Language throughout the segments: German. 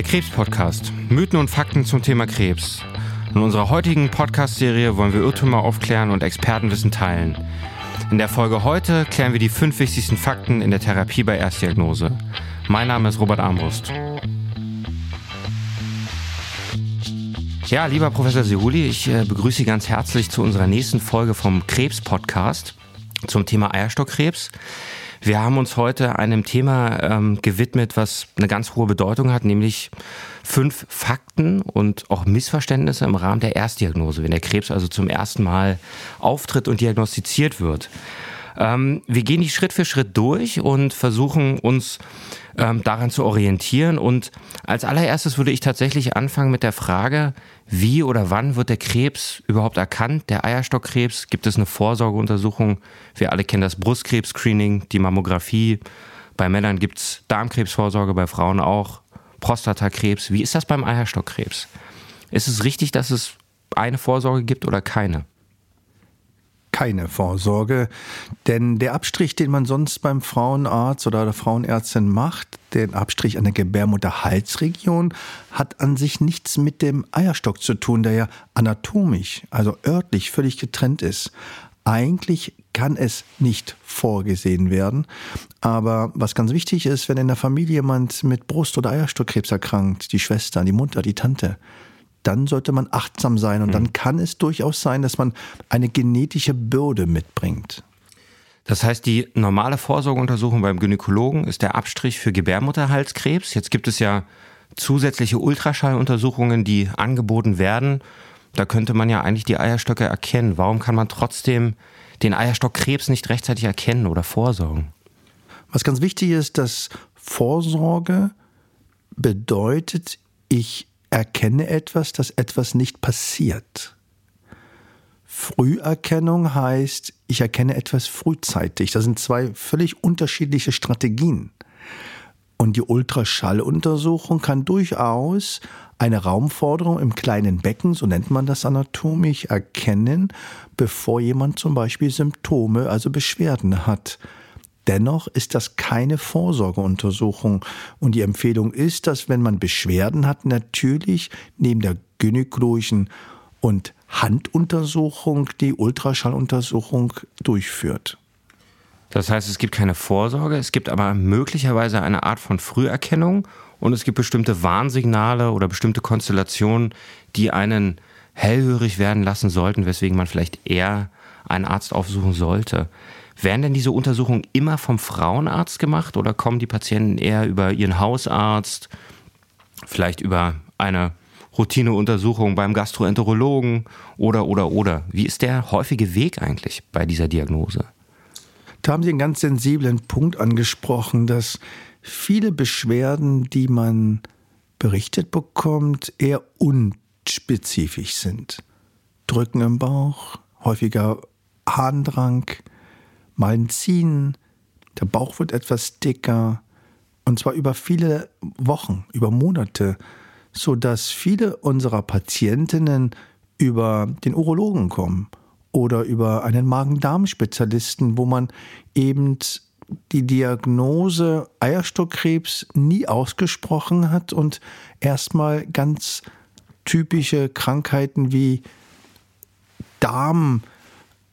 Der Krebs-Podcast. Mythen und Fakten zum Thema Krebs. In unserer heutigen Podcast-Serie wollen wir Irrtümer aufklären und Expertenwissen teilen. In der Folge heute klären wir die fünf wichtigsten Fakten in der Therapie bei Erstdiagnose. Mein Name ist Robert Armbrust. Ja, lieber Professor Sehuli, ich äh, begrüße Sie ganz herzlich zu unserer nächsten Folge vom Krebs-Podcast zum Thema Eierstockkrebs. Wir haben uns heute einem Thema ähm, gewidmet, was eine ganz hohe Bedeutung hat, nämlich fünf Fakten und auch Missverständnisse im Rahmen der Erstdiagnose, wenn der Krebs also zum ersten Mal auftritt und diagnostiziert wird. Ähm, wir gehen die Schritt für Schritt durch und versuchen uns ähm, daran zu orientieren. Und als allererstes würde ich tatsächlich anfangen mit der Frage, wie oder wann wird der Krebs überhaupt erkannt? Der Eierstockkrebs, gibt es eine Vorsorgeuntersuchung? Wir alle kennen das Brustkrebs-Screening, die Mammographie. Bei Männern gibt es Darmkrebsvorsorge, bei Frauen auch. Prostatakrebs. Wie ist das beim Eierstockkrebs? Ist es richtig, dass es eine Vorsorge gibt oder keine? Keine Vorsorge, denn der Abstrich, den man sonst beim Frauenarzt oder der Frauenärztin macht, den Abstrich an der Gebärmutterhalsregion, hat an sich nichts mit dem Eierstock zu tun, der ja anatomisch, also örtlich völlig getrennt ist. Eigentlich kann es nicht vorgesehen werden. Aber was ganz wichtig ist, wenn in der Familie jemand mit Brust- oder Eierstockkrebs erkrankt, die Schwester, die Mutter, die Tante, dann sollte man achtsam sein. Und mhm. dann kann es durchaus sein, dass man eine genetische Bürde mitbringt. Das heißt, die normale Vorsorgeuntersuchung beim Gynäkologen ist der Abstrich für Gebärmutterhalskrebs. Jetzt gibt es ja zusätzliche Ultraschalluntersuchungen, die angeboten werden. Da könnte man ja eigentlich die Eierstöcke erkennen. Warum kann man trotzdem den Eierstockkrebs nicht rechtzeitig erkennen oder vorsorgen? Was ganz wichtig ist, dass Vorsorge bedeutet, ich erkenne etwas, dass etwas nicht passiert. Früherkennung heißt, ich erkenne etwas frühzeitig. Das sind zwei völlig unterschiedliche Strategien. Und die Ultraschalluntersuchung kann durchaus eine Raumforderung im kleinen Becken, so nennt man das anatomisch, erkennen, bevor jemand zum Beispiel Symptome, also Beschwerden hat. Dennoch ist das keine Vorsorgeuntersuchung und die Empfehlung ist, dass wenn man Beschwerden hat, natürlich neben der gynäkologischen und Handuntersuchung die Ultraschalluntersuchung durchführt. Das heißt, es gibt keine Vorsorge, es gibt aber möglicherweise eine Art von Früherkennung und es gibt bestimmte Warnsignale oder bestimmte Konstellationen, die einen hellhörig werden lassen sollten, weswegen man vielleicht eher einen Arzt aufsuchen sollte. Werden denn diese Untersuchungen immer vom Frauenarzt gemacht oder kommen die Patienten eher über ihren Hausarzt, vielleicht über eine Routineuntersuchung beim Gastroenterologen oder oder oder? Wie ist der häufige Weg eigentlich bei dieser Diagnose? Da haben Sie einen ganz sensiblen Punkt angesprochen, dass viele Beschwerden, die man berichtet bekommt, eher unspezifisch sind. Drücken im Bauch, häufiger Harndrang, mal ein Ziehen, der Bauch wird etwas dicker. Und zwar über viele Wochen, über Monate, so dass viele unserer Patientinnen über den Urologen kommen oder über einen Magen-Darm-Spezialisten, wo man eben die Diagnose Eierstockkrebs nie ausgesprochen hat und erstmal ganz typische Krankheiten wie Darm,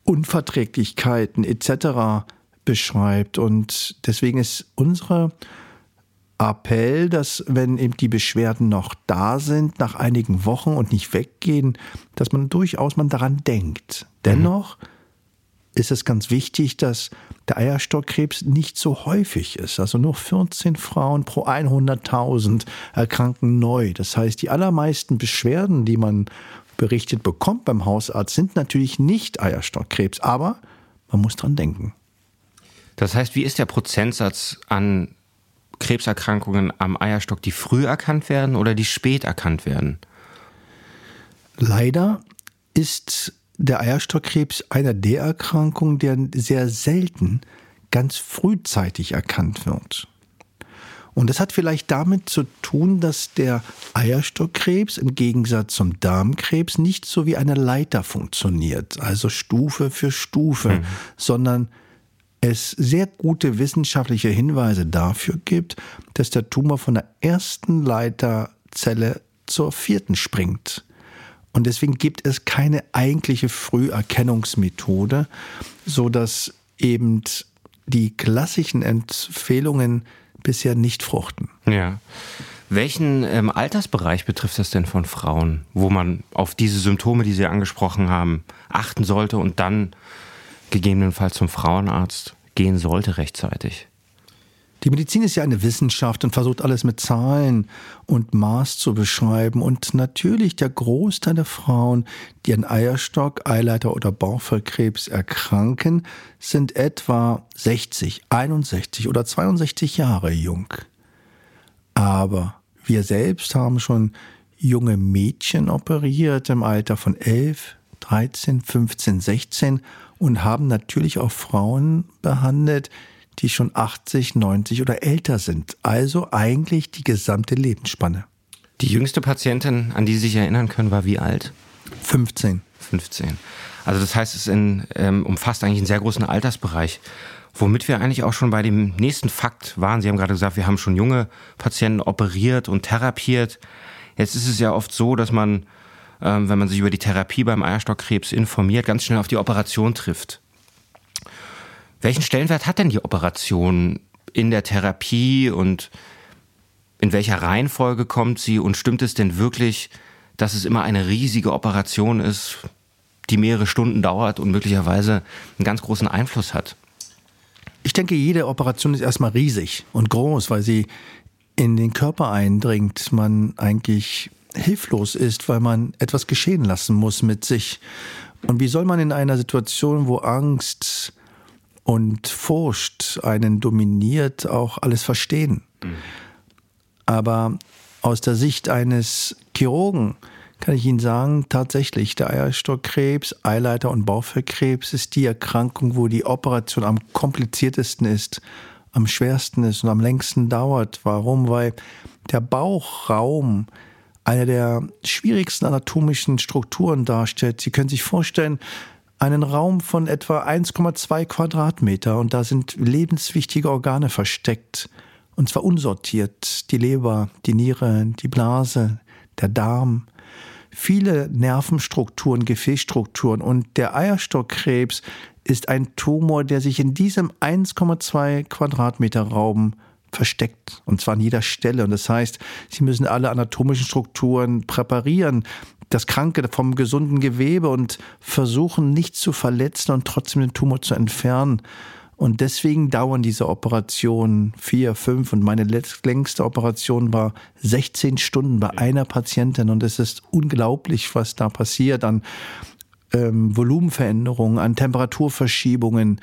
Unverträglichkeiten etc. beschreibt. Und deswegen ist unsere Appell, dass wenn eben die Beschwerden noch da sind, nach einigen Wochen und nicht weggehen, dass man durchaus man daran denkt. Dennoch ist es ganz wichtig, dass der Eierstockkrebs nicht so häufig ist. Also nur 14 Frauen pro 100.000 erkranken neu. Das heißt, die allermeisten Beschwerden, die man berichtet bekommt beim Hausarzt, sind natürlich nicht Eierstockkrebs, aber man muss dran denken. Das heißt, wie ist der Prozentsatz an Krebserkrankungen am Eierstock, die früh erkannt werden oder die spät erkannt werden? Leider ist der Eierstockkrebs einer der Erkrankungen, der sehr selten ganz frühzeitig erkannt wird. Und das hat vielleicht damit zu tun, dass der Eierstockkrebs im Gegensatz zum Darmkrebs nicht so wie eine Leiter funktioniert, also Stufe für Stufe, mhm. sondern es sehr gute wissenschaftliche Hinweise dafür gibt, dass der Tumor von der ersten Leiter Zelle zur vierten springt. Und deswegen gibt es keine eigentliche Früherkennungsmethode, so dass eben die klassischen Empfehlungen bisher nicht fruchten. Ja. Welchen ähm, Altersbereich betrifft das denn von Frauen, wo man auf diese Symptome, die Sie angesprochen haben, achten sollte und dann gegebenenfalls zum Frauenarzt gehen sollte rechtzeitig? Die Medizin ist ja eine Wissenschaft und versucht alles mit Zahlen und Maß zu beschreiben. Und natürlich der Großteil der Frauen, die an Eierstock, Eileiter oder Bauchfellkrebs erkranken, sind etwa 60, 61 oder 62 Jahre jung. Aber wir selbst haben schon junge Mädchen operiert im Alter von 11, 13, 15, 16 und haben natürlich auch Frauen behandelt, die schon 80, 90 oder älter sind. Also eigentlich die gesamte Lebensspanne. Die jüngste Patientin, an die Sie sich erinnern können, war wie alt? 15. 15. Also das heißt, es in, ähm, umfasst eigentlich einen sehr großen Altersbereich. Womit wir eigentlich auch schon bei dem nächsten Fakt waren. Sie haben gerade gesagt, wir haben schon junge Patienten operiert und therapiert. Jetzt ist es ja oft so, dass man, ähm, wenn man sich über die Therapie beim Eierstockkrebs informiert, ganz schnell auf die Operation trifft. Welchen Stellenwert hat denn die Operation in der Therapie und in welcher Reihenfolge kommt sie und stimmt es denn wirklich, dass es immer eine riesige Operation ist, die mehrere Stunden dauert und möglicherweise einen ganz großen Einfluss hat? Ich denke, jede Operation ist erstmal riesig und groß, weil sie in den Körper eindringt, man eigentlich hilflos ist, weil man etwas geschehen lassen muss mit sich. Und wie soll man in einer Situation, wo Angst, und Furcht einen dominiert, auch alles verstehen. Mhm. Aber aus der Sicht eines Chirurgen kann ich Ihnen sagen, tatsächlich, der Eierstockkrebs, Eileiter- und Bauchfellkrebs ist die Erkrankung, wo die Operation am kompliziertesten ist, am schwersten ist und am längsten dauert. Warum? Weil der Bauchraum eine der schwierigsten anatomischen Strukturen darstellt. Sie können sich vorstellen, einen Raum von etwa 1,2 Quadratmeter und da sind lebenswichtige Organe versteckt. Und zwar unsortiert. Die Leber, die Niere, die Blase, der Darm. Viele Nervenstrukturen, Gefäßstrukturen. Und der Eierstockkrebs ist ein Tumor, der sich in diesem 1,2 Quadratmeter Raum versteckt und zwar an jeder Stelle. Und das heißt, sie müssen alle anatomischen Strukturen präparieren, das Kranke vom gesunden Gewebe und versuchen nicht zu verletzen und trotzdem den Tumor zu entfernen. Und deswegen dauern diese Operationen vier, fünf und meine längste Operation war 16 Stunden bei einer Patientin und es ist unglaublich, was da passiert an ähm, Volumenveränderungen, an Temperaturverschiebungen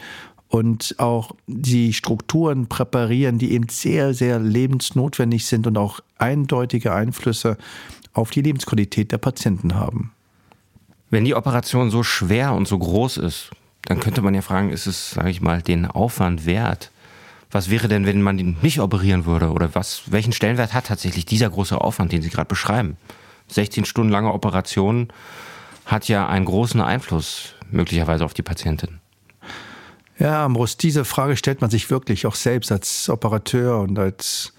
und auch die Strukturen präparieren, die eben sehr, sehr lebensnotwendig sind und auch eindeutige Einflüsse auf die Lebensqualität der Patienten haben. Wenn die Operation so schwer und so groß ist, dann könnte man ja fragen, ist es, sage ich mal, den Aufwand wert? Was wäre denn, wenn man ihn nicht operieren würde? Oder was, welchen Stellenwert hat tatsächlich dieser große Aufwand, den Sie gerade beschreiben? 16 Stunden lange Operation hat ja einen großen Einfluss möglicherweise auf die Patientin. Ja, Ambrus, diese Frage stellt man sich wirklich auch selbst als Operateur und als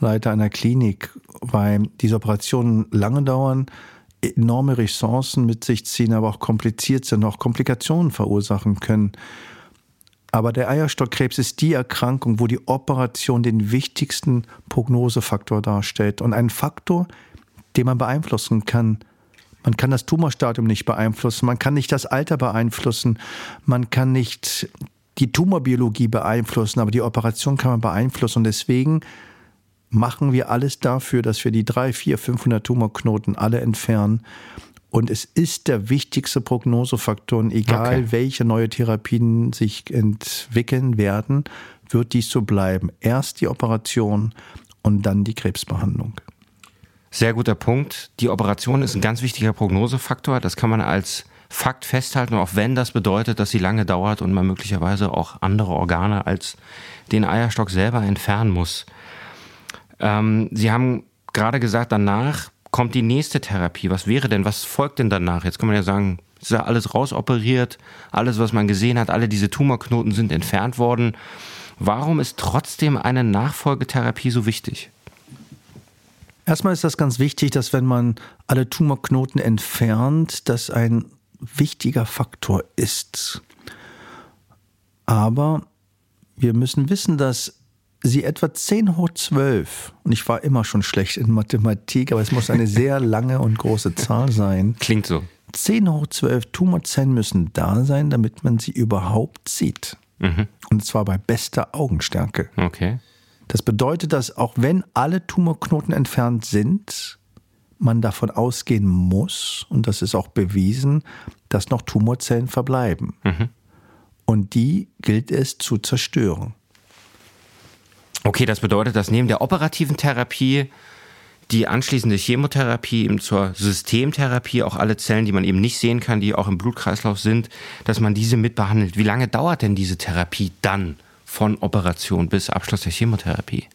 Leiter einer Klinik, weil diese Operationen lange dauern, enorme Ressourcen mit sich ziehen, aber auch kompliziert sind, auch Komplikationen verursachen können. Aber der Eierstockkrebs ist die Erkrankung, wo die Operation den wichtigsten Prognosefaktor darstellt und ein Faktor, den man beeinflussen kann. Man kann das Tumorstadium nicht beeinflussen, man kann nicht das Alter beeinflussen, man kann nicht die Tumorbiologie beeinflussen, aber die Operation kann man beeinflussen und deswegen machen wir alles dafür, dass wir die 3, 4, 500 Tumorknoten alle entfernen. Und es ist der wichtigste Prognosefaktor. Und egal, okay. welche neue Therapien sich entwickeln werden, wird dies so bleiben. Erst die Operation und dann die Krebsbehandlung. Sehr guter Punkt. Die Operation ist ein ganz wichtiger Prognosefaktor. Das kann man als Fakt festhalten, auch wenn das bedeutet, dass sie lange dauert und man möglicherweise auch andere Organe als den Eierstock selber entfernen muss. Ähm, Sie haben gerade gesagt, danach kommt die nächste Therapie. Was wäre denn, was folgt denn danach? Jetzt kann man ja sagen, ist ja alles rausoperiert, alles, was man gesehen hat, alle diese Tumorknoten sind entfernt worden. Warum ist trotzdem eine Nachfolgetherapie so wichtig? Erstmal ist das ganz wichtig, dass wenn man alle Tumorknoten entfernt, das ein wichtiger Faktor ist. Aber wir müssen wissen, dass sie etwa 10 hoch 12, und ich war immer schon schlecht in Mathematik, aber es muss eine sehr lange und große Zahl sein. Klingt so. 10 hoch 12 Tumorzellen müssen da sein, damit man sie überhaupt sieht. Mhm. Und zwar bei bester Augenstärke. Okay. Das bedeutet, dass auch wenn alle Tumorknoten entfernt sind, man davon ausgehen muss, und das ist auch bewiesen, dass noch Tumorzellen verbleiben. Mhm. Und die gilt es zu zerstören. Okay, das bedeutet, dass neben der operativen Therapie die anschließende Chemotherapie eben zur Systemtherapie auch alle Zellen, die man eben nicht sehen kann, die auch im Blutkreislauf sind, dass man diese mitbehandelt. Wie lange dauert denn diese Therapie dann von Operation bis Abschluss der Chemotherapie?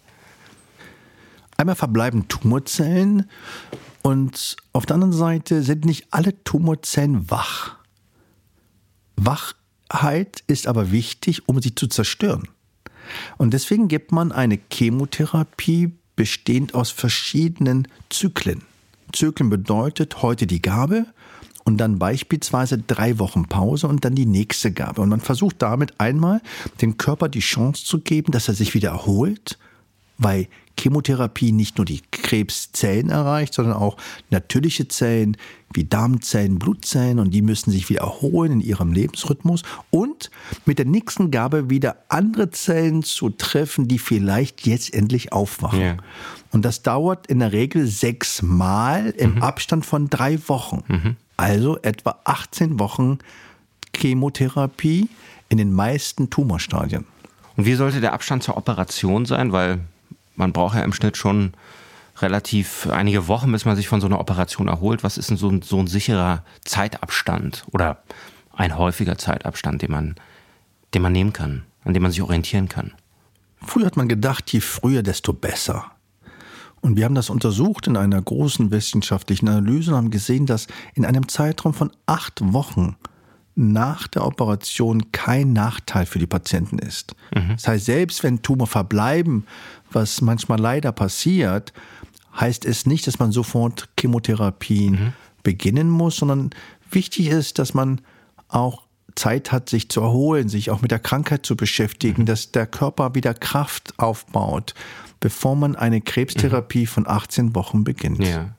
Einmal verbleiben Tumorzellen und auf der anderen Seite sind nicht alle Tumorzellen wach. Wachheit ist aber wichtig, um sie zu zerstören. Und deswegen gibt man eine Chemotherapie bestehend aus verschiedenen Zyklen. Zyklen bedeutet heute die Gabe und dann beispielsweise drei Wochen Pause und dann die nächste Gabe. Und man versucht damit einmal dem Körper die Chance zu geben, dass er sich wieder erholt, weil Chemotherapie nicht nur die Krebszellen erreicht, sondern auch natürliche Zellen wie Darmzellen, Blutzellen und die müssen sich wieder erholen in ihrem Lebensrhythmus und mit der nächsten Gabe wieder andere Zellen zu treffen, die vielleicht jetzt endlich aufwachen. Yeah. Und das dauert in der Regel sechs Mal im mhm. Abstand von drei Wochen. Mhm. Also etwa 18 Wochen Chemotherapie in den meisten Tumorstadien. Und wie sollte der Abstand zur Operation sein? Weil man braucht ja im Schnitt schon relativ einige Wochen, bis man sich von so einer Operation erholt. Was ist denn so ein, so ein sicherer Zeitabstand oder ein häufiger Zeitabstand, den man, den man nehmen kann, an dem man sich orientieren kann? Früher hat man gedacht, je früher, desto besser. Und wir haben das untersucht in einer großen wissenschaftlichen Analyse und haben gesehen, dass in einem Zeitraum von acht Wochen nach der Operation kein Nachteil für die Patienten ist. Mhm. Das heißt, selbst wenn Tumor verbleiben, was manchmal leider passiert, heißt es nicht, dass man sofort Chemotherapien mhm. beginnen muss, sondern wichtig ist, dass man auch Zeit hat, sich zu erholen, sich auch mit der Krankheit zu beschäftigen, mhm. dass der Körper wieder Kraft aufbaut, bevor man eine Krebstherapie mhm. von 18 Wochen beginnt. Ja.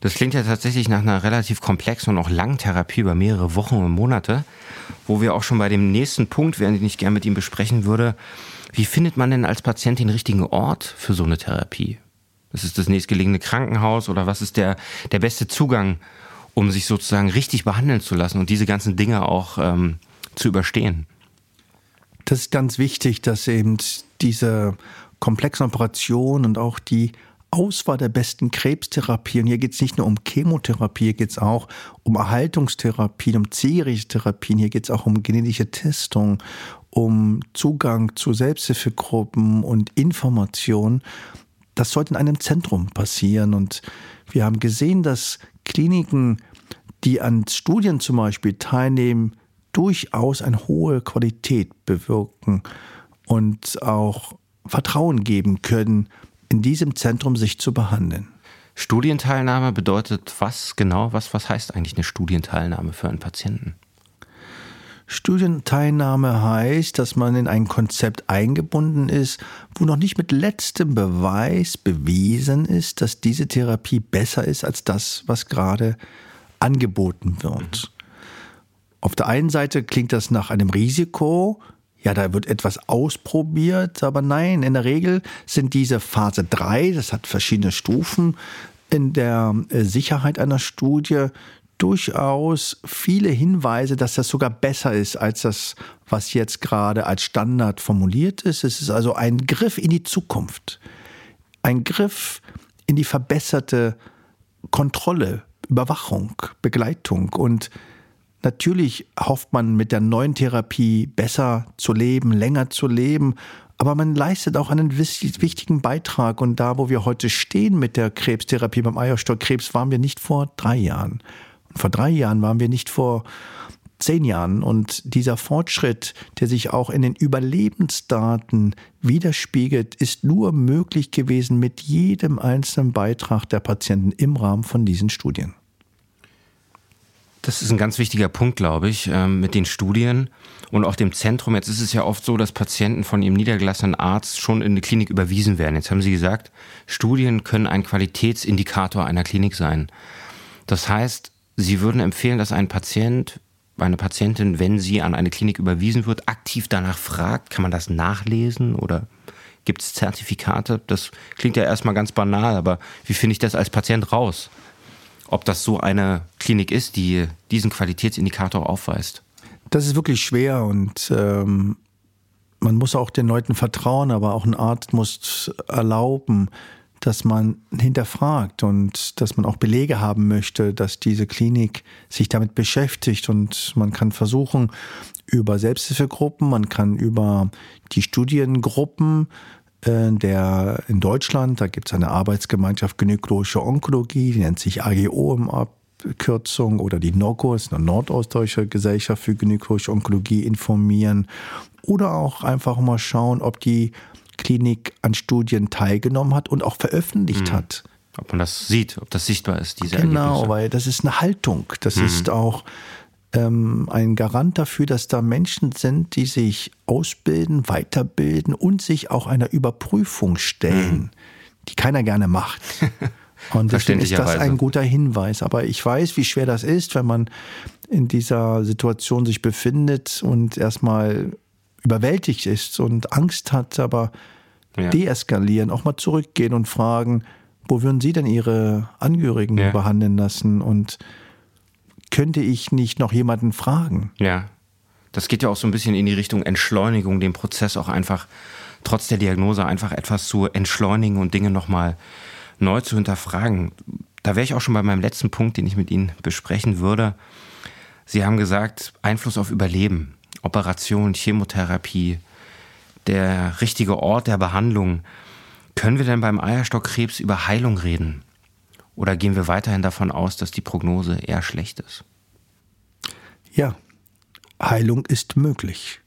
Das klingt ja tatsächlich nach einer relativ komplexen und auch langen Therapie über mehrere Wochen und Monate, wo wir auch schon bei dem nächsten Punkt wären, den ich gerne mit ihm besprechen würde. Wie findet man denn als Patient den richtigen Ort für so eine Therapie? Das ist das nächstgelegene Krankenhaus oder was ist der, der beste Zugang, um sich sozusagen richtig behandeln zu lassen und diese ganzen Dinge auch ähm, zu überstehen? Das ist ganz wichtig, dass eben diese komplexen Operationen und auch die Auswahl der besten Krebstherapien. Hier geht es nicht nur um Chemotherapie, hier geht es auch um Erhaltungstherapien, um Zielrichtherapien, hier geht es auch um genetische Testung, um Zugang zu Selbsthilfegruppen und Information. Das sollte in einem Zentrum passieren. Und wir haben gesehen, dass Kliniken, die an Studien zum Beispiel teilnehmen, durchaus eine hohe Qualität bewirken und auch Vertrauen geben können, in diesem Zentrum sich zu behandeln. Studienteilnahme bedeutet was genau? Was, was heißt eigentlich eine Studienteilnahme für einen Patienten? Studienteilnahme heißt, dass man in ein Konzept eingebunden ist, wo noch nicht mit letztem Beweis bewiesen ist, dass diese Therapie besser ist als das, was gerade angeboten wird. Auf der einen Seite klingt das nach einem Risiko, ja, da wird etwas ausprobiert, aber nein, in der Regel sind diese Phase 3, das hat verschiedene Stufen in der äh, Sicherheit einer Studie, durchaus viele Hinweise, dass das sogar besser ist als das, was jetzt gerade als Standard formuliert ist. Es ist also ein Griff in die Zukunft, ein Griff in die verbesserte Kontrolle, Überwachung, Begleitung und Natürlich hofft man mit der neuen Therapie besser zu leben, länger zu leben, aber man leistet auch einen wichtigen Beitrag. Und da, wo wir heute stehen mit der Krebstherapie beim Eierstockkrebs, waren wir nicht vor drei Jahren. Und vor drei Jahren waren wir nicht vor zehn Jahren. Und dieser Fortschritt, der sich auch in den Überlebensdaten widerspiegelt, ist nur möglich gewesen mit jedem einzelnen Beitrag der Patienten im Rahmen von diesen Studien. Das ist ein ganz wichtiger Punkt, glaube ich, ähm, mit den Studien und auch dem Zentrum. Jetzt ist es ja oft so, dass Patienten von ihrem niedergelassenen Arzt schon in eine Klinik überwiesen werden. Jetzt haben Sie gesagt, Studien können ein Qualitätsindikator einer Klinik sein. Das heißt, Sie würden empfehlen, dass ein Patient, eine Patientin, wenn sie an eine Klinik überwiesen wird, aktiv danach fragt, kann man das nachlesen oder gibt es Zertifikate? Das klingt ja erstmal ganz banal, aber wie finde ich das als Patient raus? Ob das so eine Klinik ist, die diesen Qualitätsindikator aufweist? Das ist wirklich schwer und ähm, man muss auch den Leuten vertrauen, aber auch ein Arzt muss erlauben, dass man hinterfragt und dass man auch Belege haben möchte, dass diese Klinik sich damit beschäftigt und man kann versuchen, über Selbsthilfegruppen, man kann über die Studiengruppen der in Deutschland, da gibt es eine Arbeitsgemeinschaft Gynäkologische Onkologie, die nennt sich AGO im Abkürzung oder die NOGO, ist eine Nordostdeutsche Gesellschaft für Gynäkologische Onkologie, informieren oder auch einfach mal schauen, ob die Klinik an Studien teilgenommen hat und auch veröffentlicht mhm. hat. Ob man das sieht, ob das sichtbar ist, diese Genau, Ergebnisse. weil das ist eine Haltung. Das mhm. ist auch ähm, ein Garant dafür, dass da Menschen sind, die sich ausbilden, weiterbilden und sich auch einer Überprüfung stellen, mhm. die keiner gerne macht. Und deswegen ist das ein guter Hinweis. Aber ich weiß, wie schwer das ist, wenn man in dieser Situation sich befindet und erstmal überwältigt ist und Angst hat, aber ja. deeskalieren, auch mal zurückgehen und fragen, wo würden Sie denn Ihre Angehörigen ja. behandeln lassen und könnte ich nicht noch jemanden fragen? Ja, das geht ja auch so ein bisschen in die Richtung Entschleunigung, den Prozess auch einfach trotz der Diagnose einfach etwas zu entschleunigen und Dinge nochmal neu zu hinterfragen. Da wäre ich auch schon bei meinem letzten Punkt, den ich mit Ihnen besprechen würde. Sie haben gesagt, Einfluss auf Überleben. Operation, Chemotherapie, der richtige Ort der Behandlung. Können wir denn beim Eierstockkrebs über Heilung reden? Oder gehen wir weiterhin davon aus, dass die Prognose eher schlecht ist? Ja, Heilung ist möglich.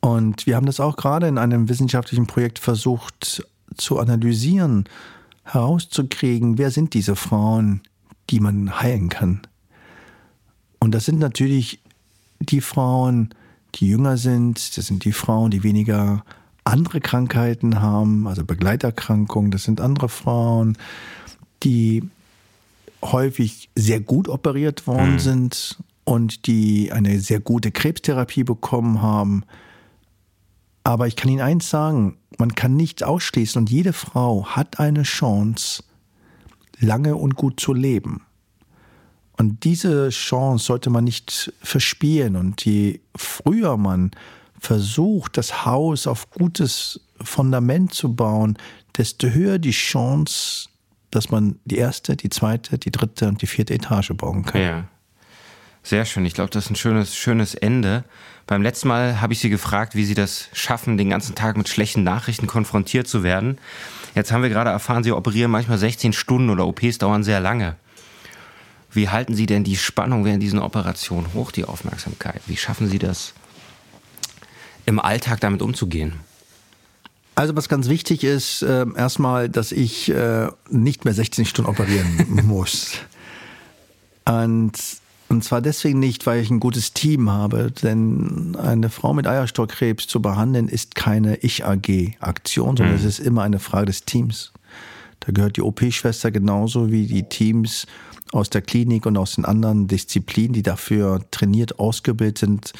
Und wir haben das auch gerade in einem wissenschaftlichen Projekt versucht zu analysieren, herauszukriegen, wer sind diese Frauen, die man heilen kann. Und das sind natürlich die Frauen, die jünger sind, das sind die Frauen, die weniger andere Krankheiten haben, also Begleiterkrankungen, das sind andere Frauen, die häufig sehr gut operiert worden mhm. sind und die eine sehr gute Krebstherapie bekommen haben. Aber ich kann Ihnen eins sagen, man kann nichts ausschließen und jede Frau hat eine Chance, lange und gut zu leben. Und diese Chance sollte man nicht verspielen. Und je früher man versucht, das Haus auf gutes Fundament zu bauen, desto höher die Chance, dass man die erste, die zweite, die dritte und die vierte Etage bauen kann. Ja. Sehr schön. Ich glaube, das ist ein schönes, schönes Ende. Beim letzten Mal habe ich Sie gefragt, wie Sie das schaffen, den ganzen Tag mit schlechten Nachrichten konfrontiert zu werden. Jetzt haben wir gerade erfahren, Sie operieren manchmal 16 Stunden oder OPs dauern sehr lange. Wie halten Sie denn die Spannung während diesen Operationen hoch, die Aufmerksamkeit? Wie schaffen Sie das, im Alltag damit umzugehen? Also was ganz wichtig ist, äh, erstmal, dass ich äh, nicht mehr 16 Stunden operieren muss. Und, und zwar deswegen nicht, weil ich ein gutes Team habe, denn eine Frau mit Eierstockkrebs zu behandeln ist keine Ich-AG-Aktion, sondern mhm. es ist immer eine Frage des Teams. Da gehört die OP-Schwester genauso wie die Teams aus der Klinik und aus den anderen Disziplinen, die dafür trainiert, ausgebildet sind.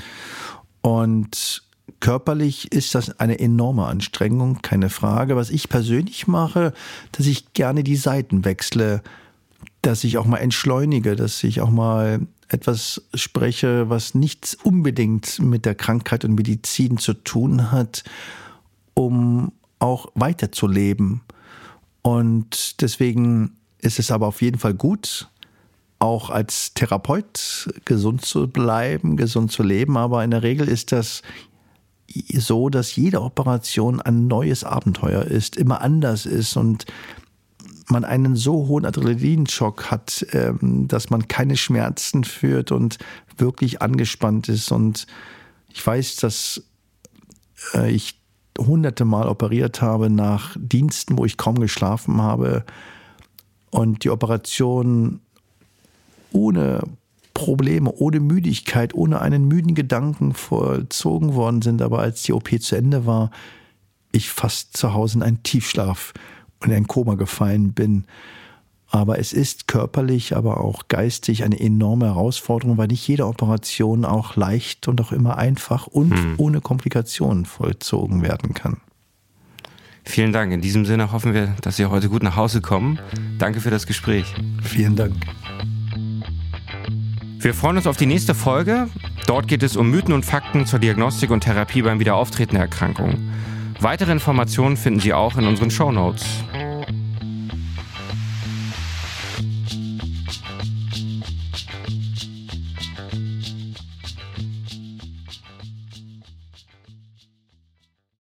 Und körperlich ist das eine enorme Anstrengung, keine Frage. Was ich persönlich mache, dass ich gerne die Seiten wechsle, dass ich auch mal entschleunige, dass ich auch mal etwas spreche, was nichts unbedingt mit der Krankheit und Medizin zu tun hat, um auch weiterzuleben. Und deswegen ist es aber auf jeden Fall gut, auch als Therapeut gesund zu bleiben, gesund zu leben. Aber in der Regel ist das so, dass jede Operation ein neues Abenteuer ist, immer anders ist und man einen so hohen Adrenalinschock hat, ähm, dass man keine Schmerzen führt und wirklich angespannt ist. Und ich weiß, dass äh, ich hunderte Mal operiert habe nach Diensten, wo ich kaum geschlafen habe und die Operation ohne Probleme, ohne Müdigkeit, ohne einen müden Gedanken vollzogen worden sind. Aber als die OP zu Ende war, ich fast zu Hause in einen Tiefschlaf und in ein Koma gefallen bin. Aber es ist körperlich, aber auch geistig eine enorme Herausforderung, weil nicht jede Operation auch leicht und auch immer einfach und hm. ohne Komplikationen vollzogen werden kann. Vielen Dank. In diesem Sinne hoffen wir, dass Sie heute gut nach Hause kommen. Danke für das Gespräch. Vielen Dank. Wir freuen uns auf die nächste Folge. Dort geht es um Mythen und Fakten zur Diagnostik und Therapie beim Wiederauftreten der Erkrankung. Weitere Informationen finden Sie auch in unseren Show Notes.